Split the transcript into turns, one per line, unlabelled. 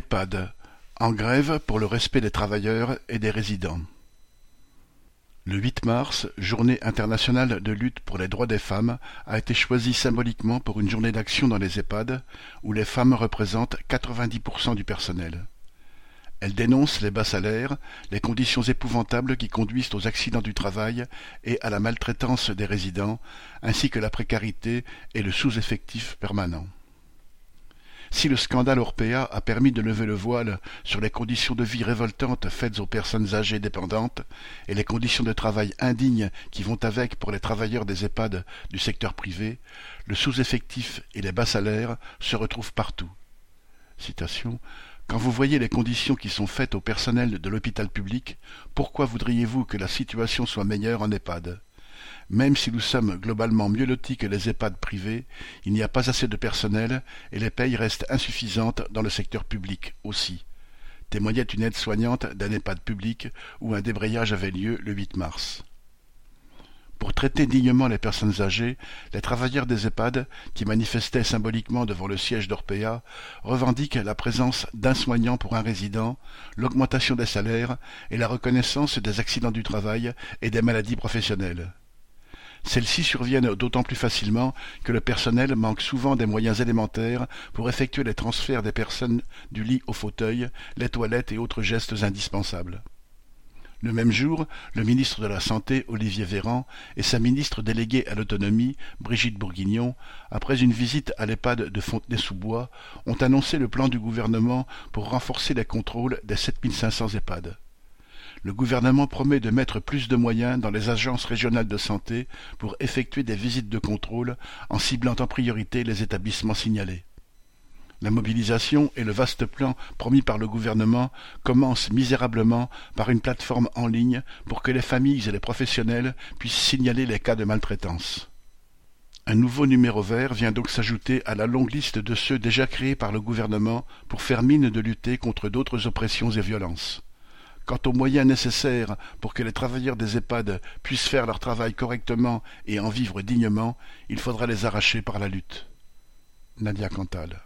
EHPAD, en grève pour le respect des travailleurs et des résidents. Le 8 mars, Journée internationale de lutte pour les droits des femmes, a été choisie symboliquement pour une journée d'action dans les EHPAD, où les femmes représentent 90% du personnel. Elle dénonce les bas salaires, les conditions épouvantables qui conduisent aux accidents du travail et à la maltraitance des résidents, ainsi que la précarité et le sous-effectif permanent. Si le scandale Orpea a permis de lever le voile sur les conditions de vie révoltantes faites aux personnes âgées dépendantes et les conditions de travail indignes qui vont avec pour les travailleurs des EHPAD du secteur privé, le sous-effectif et les bas salaires se retrouvent partout. Quand vous voyez les conditions qui sont faites au personnel de l'hôpital public, pourquoi voudriez-vous que la situation soit meilleure en EHPAD? Même si nous sommes globalement mieux lotis que les EHPAD privés, il n'y a pas assez de personnel et les payes restent insuffisantes dans le secteur public aussi, témoignait une aide-soignante d'un EHPAD public où un débrayage avait lieu le 8 mars. Pour traiter dignement les personnes âgées, les travailleurs des EHPAD, qui manifestaient symboliquement devant le siège d'Orpea, revendiquent la présence d'un soignant pour un résident, l'augmentation des salaires et la reconnaissance des accidents du travail et des maladies professionnelles. Celles-ci surviennent d'autant plus facilement que le personnel manque souvent des moyens élémentaires pour effectuer les transferts des personnes du lit au fauteuil, les toilettes et autres gestes indispensables. Le même jour, le ministre de la Santé, Olivier Véran, et sa ministre déléguée à l'autonomie, Brigitte Bourguignon, après une visite à l'EHPAD de Fontenay-sous-Bois, ont annoncé le plan du gouvernement pour renforcer les contrôles des 7500 EHPAD le gouvernement promet de mettre plus de moyens dans les agences régionales de santé pour effectuer des visites de contrôle en ciblant en priorité les établissements signalés. La mobilisation et le vaste plan promis par le gouvernement commencent misérablement par une plateforme en ligne pour que les familles et les professionnels puissent signaler les cas de maltraitance. Un nouveau numéro vert vient donc s'ajouter à la longue liste de ceux déjà créés par le gouvernement pour faire mine de lutter contre d'autres oppressions et violences. Quant aux moyens nécessaires pour que les travailleurs des EHPAD puissent faire leur travail correctement et en vivre dignement, il faudra les arracher par la lutte. Nadia Cantal